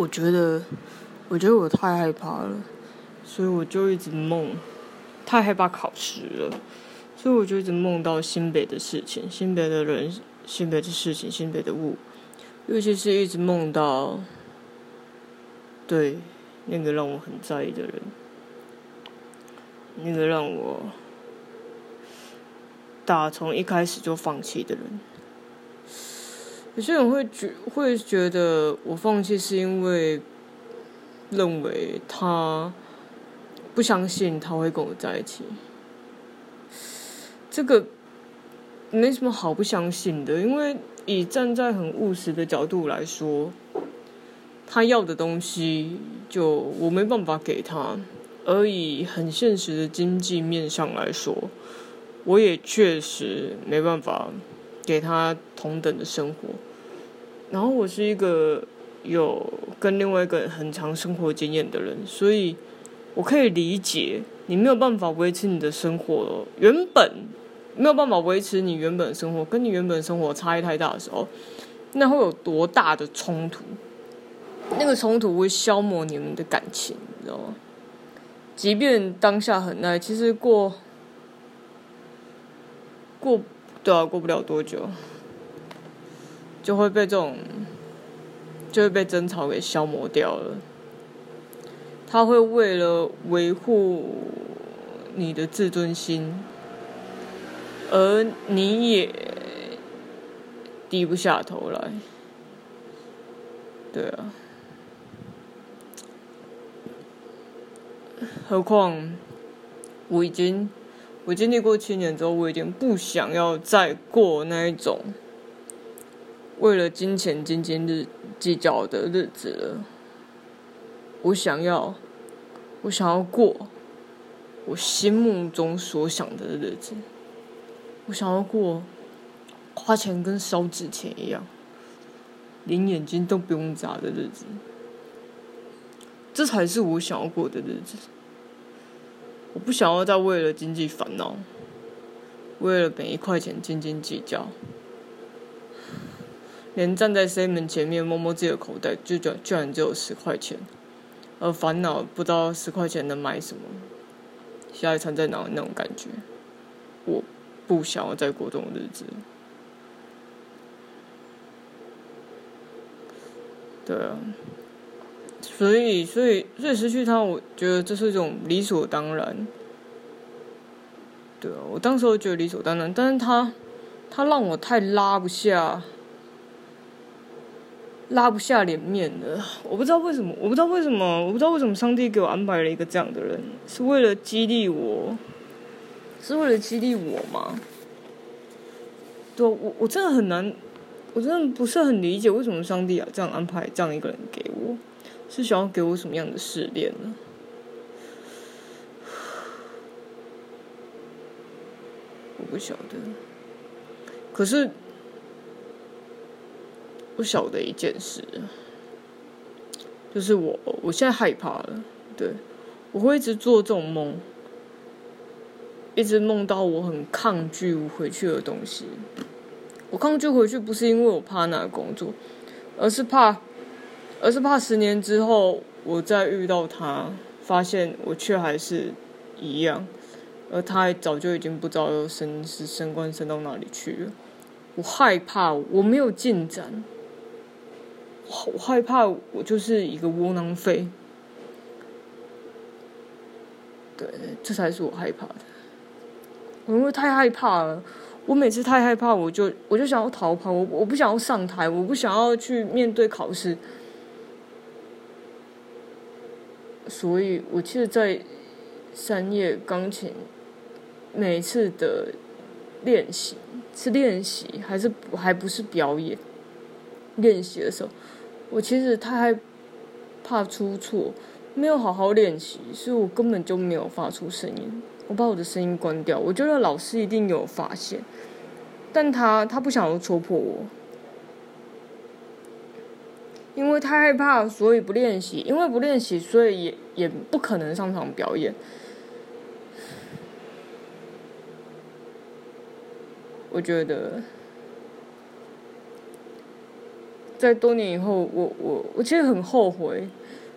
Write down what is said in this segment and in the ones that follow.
我觉得，我觉得我太害怕了，所以我就一直梦，太害怕考试了，所以我就一直梦到新北的事情、新北的人、新北的事情、新北的物，尤其是一直梦到，对那个让我很在意的人，那个让我打从一开始就放弃的人。有些人会觉会觉得我放弃是因为认为他不相信他会跟我在一起，这个没什么好不相信的，因为以站在很务实的角度来说，他要的东西就我没办法给他，而以很现实的经济面上来说，我也确实没办法。给他同等的生活，然后我是一个有跟另外一个很长生活经验的人，所以我可以理解你没有办法维持你的生活，原本没有办法维持你原本的生活，跟你原本生活差异太大的时候，那会有多大的冲突？那个冲突会消磨你们的感情，你知道吗？即便当下很爱，其实过过。对啊，过不了多久，就会被这种，就会被争吵给消磨掉了。他会为了维护你的自尊心，而你也低不下头来。对啊，何况我已经。我经历过七年之后，我已经不想要再过那一种为了金钱斤斤日计较的日子了。我想要，我想要过我心目中所想的日子。我想要过花钱跟烧纸钱一样，连眼睛都不用眨的日子。这才是我想要过的日子。我不想要再为了经济烦恼，为了每一块钱斤斤计较，连站在 C 门前面摸摸自己的口袋，就居居然只有十块钱，而烦恼不知道十块钱能买什么，下一餐在哪那种感觉，我不想要再过这种日子。对啊。所以，所以，所以失去他，我觉得这是一种理所当然。对啊，我当时我觉得理所当然，但是他，他让我太拉不下，拉不下脸面的。我不知道为什么，我不知道为什么，我不知道为什么上帝给我安排了一个这样的人，是为了激励我，是为了激励我吗？对，我我真的很难，我真的不是很理解为什么上帝啊这样安排这样一个人给我。是想要给我什么样的试炼呢？我不晓得。可是，不晓得一件事，就是我我现在害怕了。对，我会一直做这种梦，一直梦到我很抗拒回去的东西。我抗拒回去，不是因为我怕那个工作，而是怕。而是怕十年之后我再遇到他，发现我却还是一样，而他早就已经不知道升是升官升到哪里去了。我害怕我没有进展，我害怕我就是一个窝囊废。对，这才是我害怕的。我因为太害怕了，我每次太害怕，我就我就想要逃跑，我我不想要上台，我不想要去面对考试。所以，我其实，在三叶钢琴每次的练习是练习，还是还不是表演？练习的时候，我其实太害怕出错，没有好好练习，所以我根本就没有发出声音。我把我的声音关掉，我觉得老师一定有发现，但他他不想要戳破我。因为太害怕，所以不练习。因为不练习，所以也也不可能上场表演。我觉得，在多年以后，我我我其实很后悔，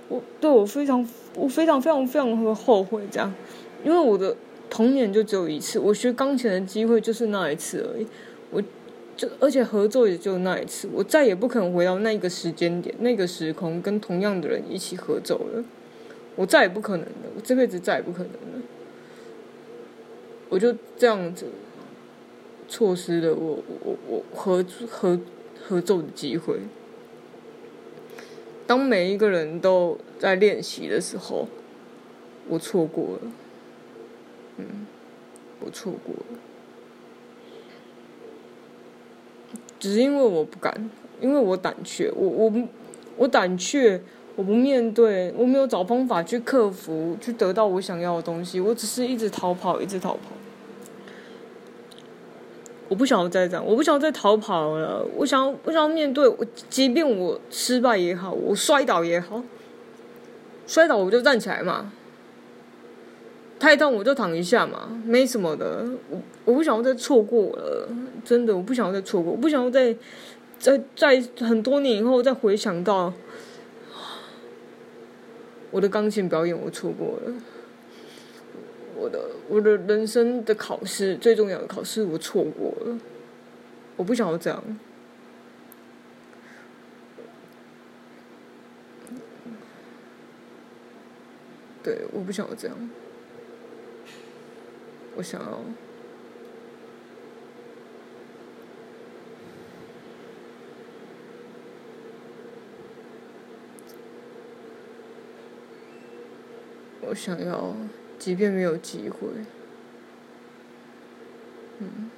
我对我非常我非常非常非常的后悔这样，因为我的童年就只有一次，我学钢琴的机会就是那一次而已，我就而且合作也就那一次，我再也不可能回到那个时间点、那个时空跟同样的人一起合奏了，我再也不可能了，我这辈子再也不可能了，我就这样子错失了我我我合合。合奏的机会，当每一个人都在练习的时候，我错过了。嗯，我错过了，只是因为我不敢，因为我胆怯，我我我胆怯，我不面对，我没有找方法去克服，去得到我想要的东西，我只是一直逃跑，一直逃跑。我不想要再这样，我不想要再逃跑了。我想要，我想要面对我，即便我失败也好，我摔倒也好，摔倒我就站起来嘛。太痛我就躺一下嘛，没什么的。我我不想要再错过了，真的，我不想要再错过，我不想要再在在很多年以后再回想到我的钢琴表演，我错过了。我的我的人生的考试最重要的考试我错过了，我不想要这样。对，我不想要这样。我想要，我想要。即便没有机会，嗯，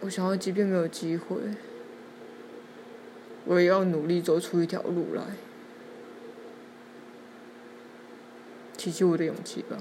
我想要，即便没有机会，我也要努力走出一条路来，提起我的勇气吧。